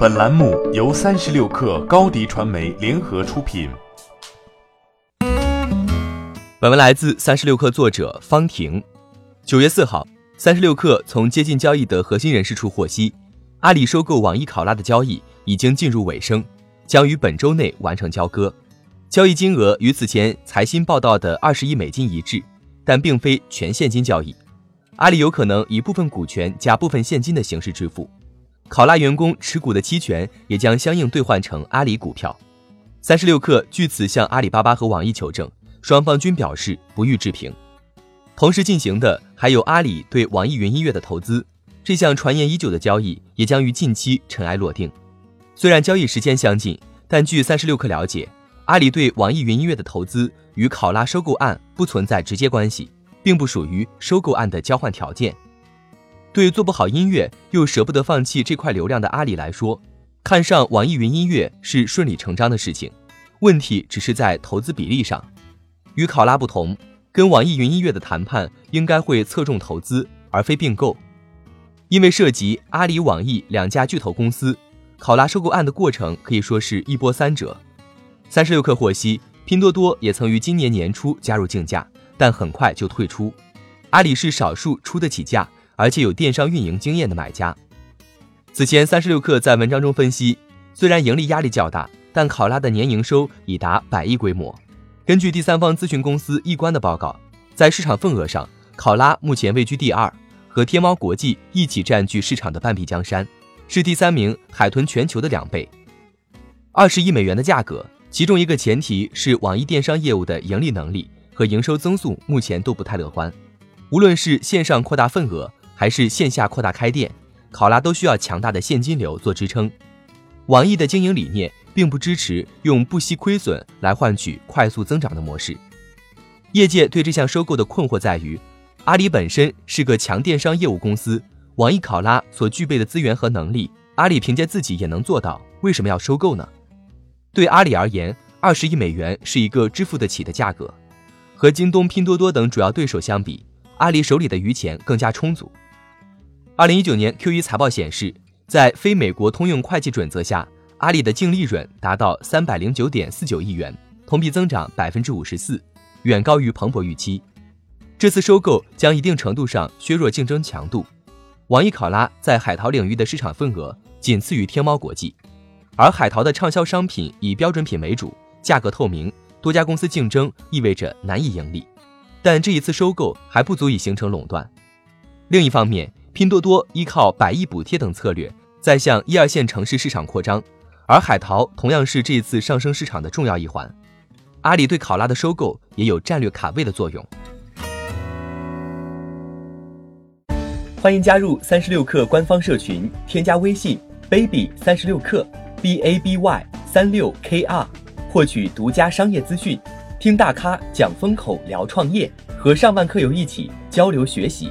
本栏目由三十六氪高低传媒联合出品。本文来自三十六氪作者方婷。九月四号，三十六氪从接近交易的核心人士处获悉，阿里收购网易考拉的交易已经进入尾声，将于本周内完成交割。交易金额与此前财新报道的二十亿美金一致，但并非全现金交易。阿里有可能以部分股权加部分现金的形式支付，考拉员工持股的期权也将相应兑换成阿里股票。三十六氪据此向阿里巴巴和网易求证，双方均表示不予置评。同时进行的还有阿里对网易云音乐的投资，这项传言已久的交易也将于近期尘埃落定。虽然交易时间相近，但据三十六氪了解，阿里对网易云音乐的投资与考拉收购案不存在直接关系。并不属于收购案的交换条件。对做不好音乐又舍不得放弃这块流量的阿里来说，看上网易云音乐是顺理成章的事情。问题只是在投资比例上。与考拉不同，跟网易云音乐的谈判应该会侧重投资而非并购，因为涉及阿里、网易两家巨头公司，考拉收购案的过程可以说是一波三折。三十六氪获悉，拼多多也曾于今年年初加入竞价。但很快就退出。阿里是少数出得起价，而且有电商运营经验的买家。此前，三十六氪在文章中分析，虽然盈利压力较大，但考拉的年营收已达百亿规模。根据第三方咨询公司易观的报告，在市场份额上，考拉目前位居第二，和天猫国际一起占据市场的半壁江山，是第三名海豚全球的两倍。二十亿美元的价格，其中一个前提是网易电商业务的盈利能力。和营收增速目前都不太乐观，无论是线上扩大份额，还是线下扩大开店，考拉都需要强大的现金流做支撑。网易的经营理念并不支持用不惜亏损来换取快速增长的模式。业界对这项收购的困惑在于，阿里本身是个强电商业务公司，网易考拉所具备的资源和能力，阿里凭借自己也能做到，为什么要收购呢？对阿里而言，二十亿美元是一个支付得起的价格。和京东、拼多多等主要对手相比，阿里手里的余钱更加充足。二零一九年 Q 一财报显示，在非美国通用会计准则下，阿里的净利润达到三百零九点四九亿元，同比增长百分之五十四，远高于彭博预期。这次收购将一定程度上削弱竞争强度。网易考拉在海淘领域的市场份额仅次于天猫国际，而海淘的畅销商品以标准品为主，价格透明。多家公司竞争意味着难以盈利，但这一次收购还不足以形成垄断。另一方面，拼多多依靠百亿补贴等策略在向一二线城市市场扩张，而海淘同样是这一次上升市场的重要一环。阿里对考拉的收购也有战略卡位的作用。欢迎加入三十六氪官方社群，添加微信 baby 三十六氪 b a b y 三六 k r。获取独家商业资讯，听大咖讲风口，聊创业，和上万客友一起交流学习。